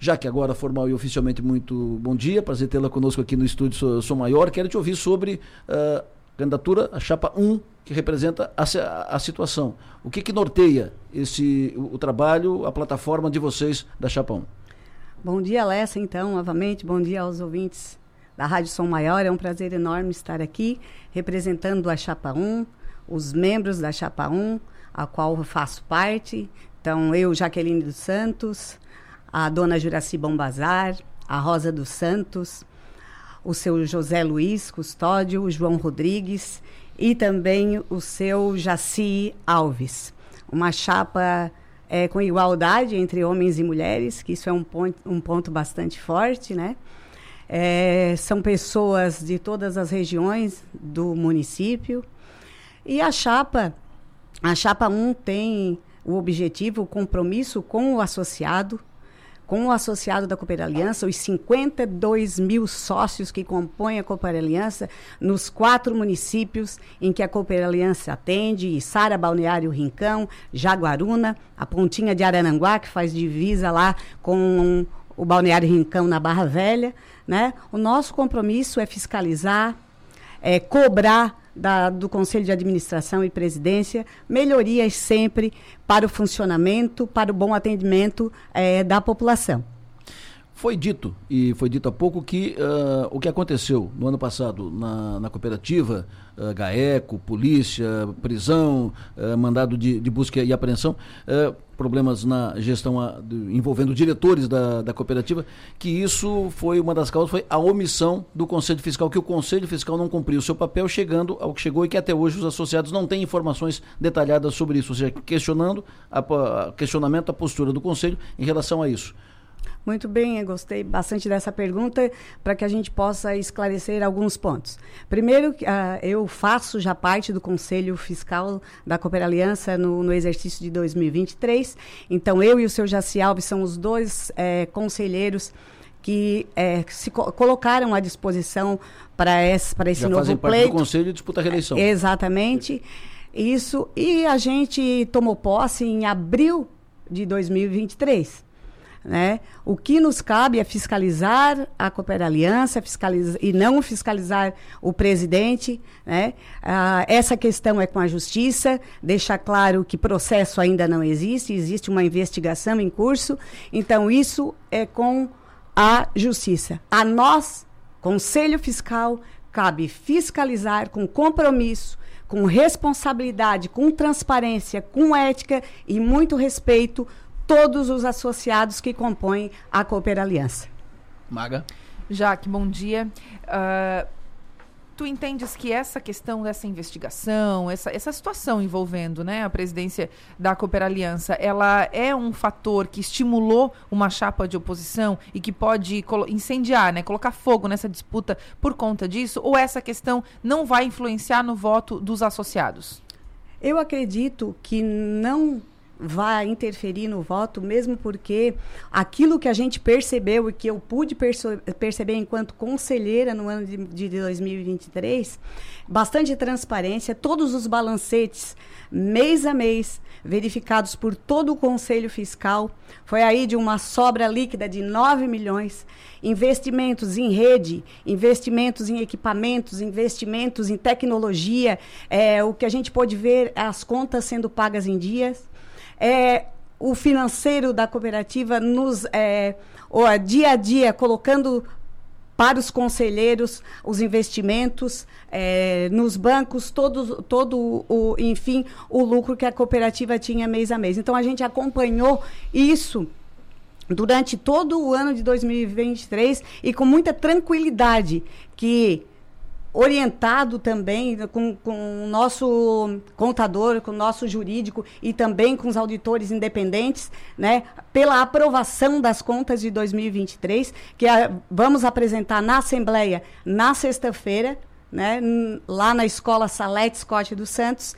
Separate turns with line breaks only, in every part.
Já que agora formal e oficialmente muito bom dia, prazer tê-la conosco aqui no estúdio Sou, Sou Maior. Quero te ouvir sobre a uh, candidatura, a chapa 1, que representa a, a, situação. O que, que norteia esse, o, o, trabalho, a plataforma de vocês da chapa 1?
Bom dia, Alessa, então, novamente. Bom dia aos ouvintes da Rádio Som Maior. É um prazer enorme estar aqui representando a chapa 1, os membros da chapa 1, a qual eu faço parte. Então, eu, Jaqueline dos Santos, a dona Juraci Bombazar, a Rosa dos Santos, o seu José Luiz Custódio, o João Rodrigues e também o seu Jaci Alves. Uma chapa é, com igualdade entre homens e mulheres, que isso é um ponto, um ponto bastante forte, né? É, são pessoas de todas as regiões do município. E a chapa, a chapa 1 tem o objetivo, o compromisso com o associado, com o associado da Cooper Aliança, os 52 mil sócios que compõem a Cooper Aliança, nos quatro municípios em que a Cooper Aliança atende, Sara Balneário Rincão, Jaguaruna, a Pontinha de Arananguá, que faz divisa lá com o Balneário Rincão na Barra Velha. Né? O nosso compromisso é fiscalizar, é cobrar da, do Conselho de Administração e Presidência, melhorias sempre para o funcionamento, para o bom atendimento é, da população.
Foi dito, e foi dito há pouco, que uh, o que aconteceu no ano passado na, na cooperativa, uh, GAECO, polícia, prisão, uh, mandado de, de, busca e apreensão, problemas na gestão a, de, envolvendo diretores da, da cooperativa, que isso foi uma das causas, foi a omissão do Conselho Fiscal, que o Conselho Fiscal não cumpriu o seu papel, chegando ao que chegou e que até hoje os associados não têm informações detalhadas sobre isso, ou seja, questionando a, a questionamento a postura do Conselho em relação a isso.
Muito bem, eu gostei bastante dessa pergunta para que a gente possa esclarecer alguns pontos. Primeiro, uh, eu faço já parte do Conselho Fiscal da Cooper Aliança no, no, exercício de 2023. Então, eu e o seu Jaci Alves são os dois é, conselheiros que é, se co colocaram à disposição para esse, para esse Já novo
fazem
pleito.
parte do Conselho e disputa a reeleição.
Exatamente. Isso. E a gente tomou posse em abril de 2023. Né? O que nos cabe é fiscalizar a Cooper Aliança fiscalizar, e não fiscalizar o presidente. Né? Ah, essa questão é com a Justiça, deixar claro que processo ainda não existe, existe uma investigação em curso. Então, isso é com a Justiça. A nós, Conselho Fiscal, cabe fiscalizar com compromisso, com responsabilidade, com transparência, com ética e muito respeito todos os associados que compõem a Cooper Aliança.
Maga.
Jaque, bom dia. Uh, tu entendes que essa questão dessa investigação, essa, essa situação envolvendo né, a presidência da Cooper Aliança, ela é um fator que estimulou uma chapa de oposição e que pode incendiar, né, colocar fogo nessa disputa por conta disso? Ou essa questão não vai influenciar no voto dos associados?
Eu acredito que não vai interferir no voto, mesmo porque aquilo que a gente percebeu e que eu pude perceber enquanto conselheira no ano de, de 2023, bastante transparência, todos os balancetes, mês a mês, verificados por todo o Conselho Fiscal, foi aí de uma sobra líquida de 9 milhões, investimentos em rede, investimentos em equipamentos, investimentos em tecnologia, é, o que a gente pôde ver, as contas sendo pagas em dias, é, o financeiro da cooperativa nos é, o, dia a dia colocando para os conselheiros os investimentos é, nos bancos todo todo o enfim o lucro que a cooperativa tinha mês a mês. Então a gente acompanhou isso durante todo o ano de 2023 e com muita tranquilidade que orientado também com, com o nosso contador, com o nosso jurídico e também com os auditores independentes, né, pela aprovação das contas de 2023, que a, vamos apresentar na Assembleia na sexta-feira, né, lá na Escola Salete Scott dos Santos,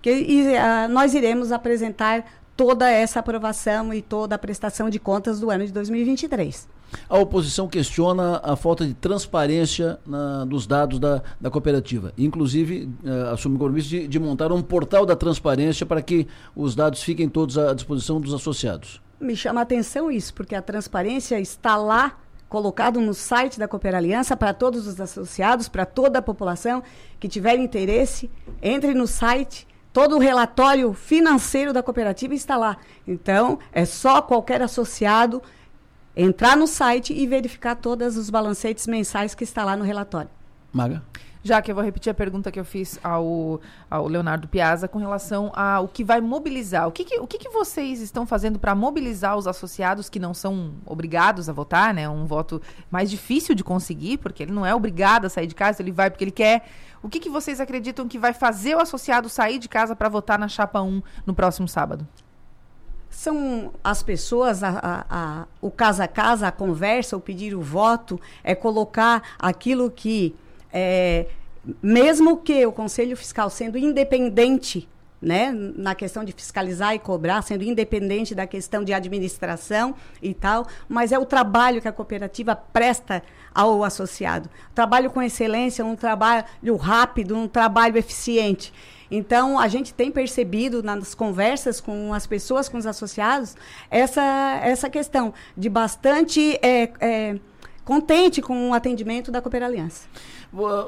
que e, a, nós iremos apresentar toda essa aprovação e toda a prestação de contas do ano de 2023.
A oposição questiona a falta de transparência na, dos dados da, da cooperativa. Inclusive, uh, assume o compromisso de, de montar um portal da transparência para que os dados fiquem todos à disposição dos associados.
me chama a atenção isso, porque a transparência está lá colocado no site da Cooper Aliança para todos os associados, para toda a população que tiver interesse, entre no site. Todo o relatório financeiro da cooperativa está lá. Então, é só qualquer associado entrar no site e verificar todos os balancetes mensais que está lá no relatório.
Maga?
Já que eu vou repetir a pergunta que eu fiz ao, ao Leonardo Piazza com relação ao que vai mobilizar. O que, que o que, que vocês estão fazendo para mobilizar os associados que não são obrigados a votar, né? Um voto mais difícil de conseguir, porque ele não é obrigado a sair de casa, ele vai porque ele quer. O que, que vocês acreditam que vai fazer o associado sair de casa para votar na chapa 1 no próximo sábado?
são as pessoas, a, a, a, o casa a casa, a conversa, o pedir o voto, é colocar aquilo que é, mesmo que o Conselho Fiscal sendo independente né, na questão de fiscalizar e cobrar, sendo independente da questão de administração e tal, mas é o trabalho que a cooperativa presta ao associado. Trabalho com excelência, um trabalho rápido, um trabalho eficiente. Então, a gente tem percebido nas conversas com as pessoas, com os associados, essa, essa questão de bastante é, é, contente com o atendimento da Cooper Aliança.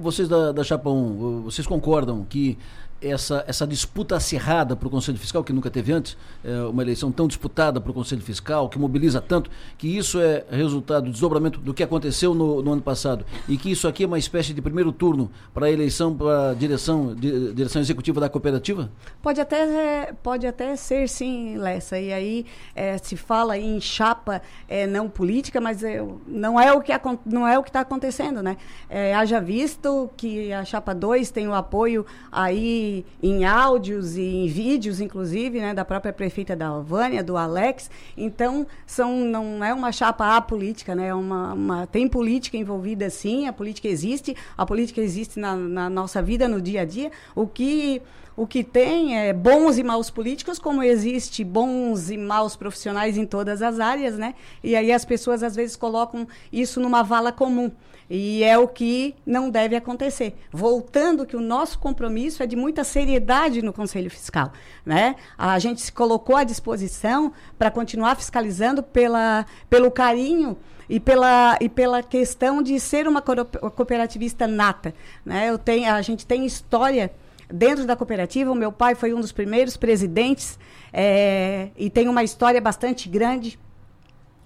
Vocês da, da Chapa 1, vocês concordam que essa, essa disputa acirrada para o Conselho Fiscal, que nunca teve antes, é uma eleição tão disputada para o Conselho Fiscal, que mobiliza tanto, que isso é resultado, desdobramento do que aconteceu no, no, ano passado, e que isso aqui é uma espécie de primeiro turno para a eleição para a direção, di, direção executiva da cooperativa?
Pode até, pode até ser, sim, Lessa. E aí é, se fala em chapa é, não política, mas é, não é o que não é o que está acontecendo, né? É, haja visto que a chapa 2 tem o apoio aí em áudios e em vídeos, inclusive, né, da própria prefeita da Alvânia, do Alex. Então, são, não é uma chapa apolítica, né? É uma, uma, tem política envolvida, sim, a política existe, a política existe na, na nossa vida, no dia a dia. O que o que tem é bons e maus políticos, como existe bons e maus profissionais em todas as áreas, né? E aí as pessoas às vezes colocam isso numa vala comum. E é o que não deve acontecer. Voltando que o nosso compromisso é de muita seriedade no Conselho Fiscal. Né? A gente se colocou à disposição para continuar fiscalizando pela, pelo carinho e pela, e pela questão de ser uma cooperativista nata. Né? Eu tenho, a gente tem história dentro da cooperativa. O meu pai foi um dos primeiros presidentes é, e tem uma história bastante grande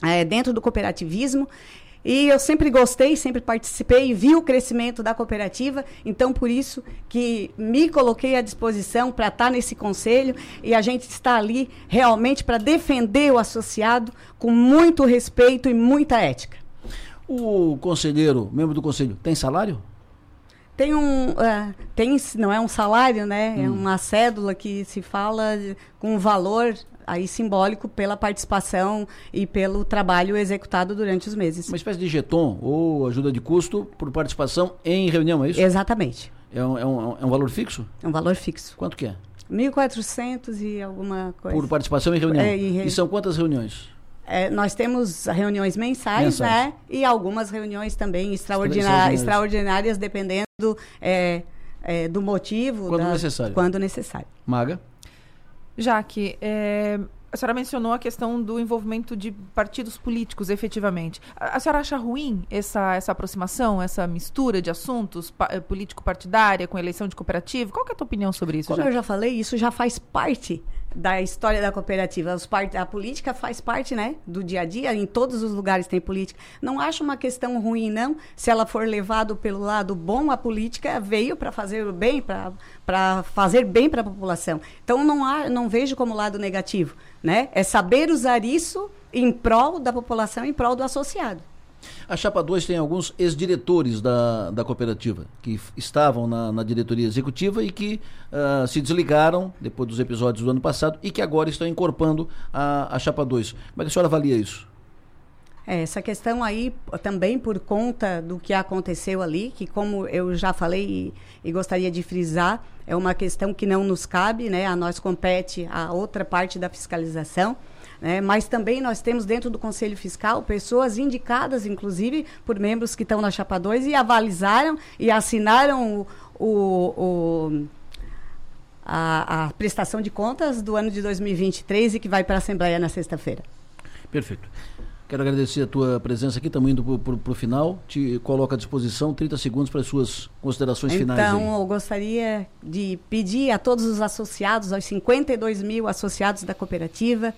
é, dentro do cooperativismo. E eu sempre gostei, sempre participei, vi o crescimento da cooperativa, então por isso que me coloquei à disposição para estar nesse conselho e a gente está ali realmente para defender o associado com muito respeito e muita ética.
O conselheiro, membro do conselho, tem salário?
Tem um, uh, tem, não é um salário, né? É hum. É uma cédula que se fala com um valor aí simbólico pela participação e pelo trabalho executado durante os meses.
Uma espécie de jeton ou ajuda de custo por participação em reunião, é isso?
Exatamente.
É um, é um, é um valor fixo?
É um valor fixo.
Quanto que é?
1.400 e alguma coisa.
Por participação em reunião? É, em re... E são quantas reuniões?
É, nós temos reuniões mensais, mensais, né? E algumas reuniões também extraordinárias, extraordinárias dependendo é, é, do motivo.
Quando da, necessário.
Quando necessário.
Maga?
Jaque, é, a senhora mencionou a questão do envolvimento de partidos políticos, efetivamente. A, a senhora acha ruim essa, essa aproximação, essa mistura de assuntos eh, político-partidária com eleição de cooperativa? Qual é a tua opinião sobre isso?
Como Jaque? eu já falei, isso já faz parte da história da cooperativa. Part... A política faz parte né, do dia a dia, em todos os lugares tem política. Não acho uma questão ruim, não. Se ela for levada pelo lado bom, a política veio para fazer o bem, para fazer bem para a população. Então, não, há, não vejo como lado negativo. Né? É saber usar isso em prol da população, em prol do associado.
A Chapa 2 tem alguns ex-diretores da, da cooperativa que estavam na, na diretoria executiva e que uh, se desligaram depois dos episódios do ano passado e que agora estão incorporando a, a Chapa 2. Como é que a senhora avalia isso?
É, essa questão aí também por conta do que aconteceu ali, que como eu já falei e, e, gostaria de frisar, é uma questão que não nos cabe, né? A nós compete a outra parte da fiscalização. Né? Mas também nós temos dentro do Conselho Fiscal pessoas indicadas, inclusive, por membros que estão na Chapa 2 e avalizaram e assinaram o, o, o a, a, prestação de contas do ano de 2023 e que vai para a Assembleia na sexta-feira.
Perfeito. Quero agradecer a tua presença aqui, estamos indo para o final. Te coloco à disposição 30 segundos para as suas considerações
então,
finais.
Então, eu gostaria de pedir a todos os associados, aos 52 mil associados da cooperativa,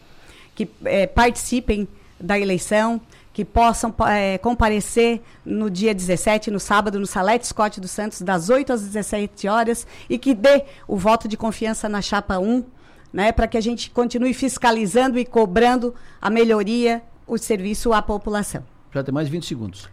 que é, participem da eleição, que possam é, comparecer no dia 17, no sábado, no Salete Scott dos Santos, das 8 às 17 horas, e que dê o voto de confiança na chapa 1, né, para que a gente continue fiscalizando e cobrando a melhoria o serviço à população.
Já tem mais 20 segundos.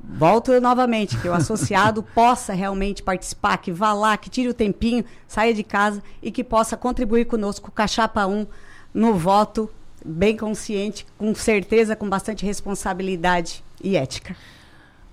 Volto novamente, que o associado possa realmente participar, que vá lá, que tire o tempinho, saia de casa e que possa contribuir conosco com a Chapa 1 no voto bem consciente, com certeza, com bastante responsabilidade e ética.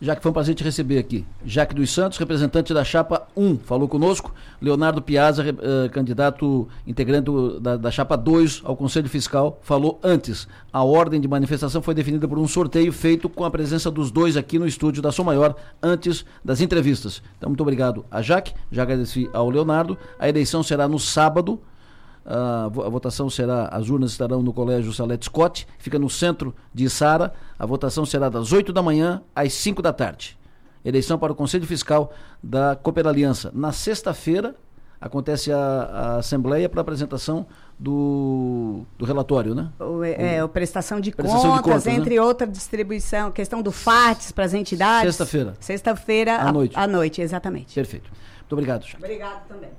Já que foi um prazer te receber aqui. Jaque dos Santos, representante da Chapa 1, falou conosco. Leonardo Piazza, uh, candidato integrante da, da, Chapa 2 ao Conselho Fiscal, falou antes. A ordem de manifestação foi definida por um sorteio feito com a presença dos dois aqui no estúdio da Som Maior, antes das entrevistas. Então, muito obrigado a Jaque, já agradeci ao Leonardo. A eleição será no sábado, a, votação será, as urnas estarão no Colégio Salete Scott, fica no centro de Sara. A votação será das 8 da manhã às 5 da tarde. Eleição para o Conselho Fiscal da Cooper Aliança. Na sexta-feira acontece a, a Assembleia para apresentação do, do relatório, né?
O, é, o prestação, de, prestação contas, de contas, né? entre né? outra distribuição, questão do FATS para as entidades.
Sexta-feira.
Sexta-feira
à noite.
À noite, exatamente.
Perfeito. Muito obrigado.
Obrigado também.